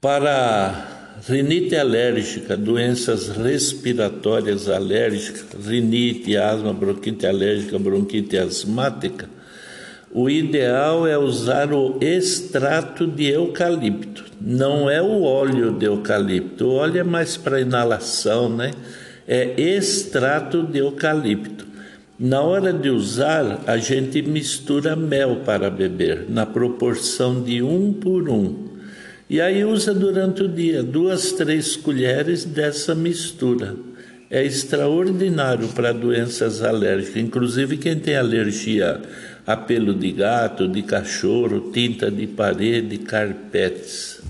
Para rinite alérgica, doenças respiratórias alérgicas, rinite, asma, bronquite alérgica, bronquite asmática, o ideal é usar o extrato de eucalipto, não é o óleo de eucalipto. O óleo é mais para inalação, né? É extrato de eucalipto. Na hora de usar, a gente mistura mel para beber, na proporção de um por um. E aí usa durante o dia duas, três colheres dessa mistura. É extraordinário para doenças alérgicas, inclusive quem tem alergia a pelo de gato, de cachorro, tinta de parede, carpetes.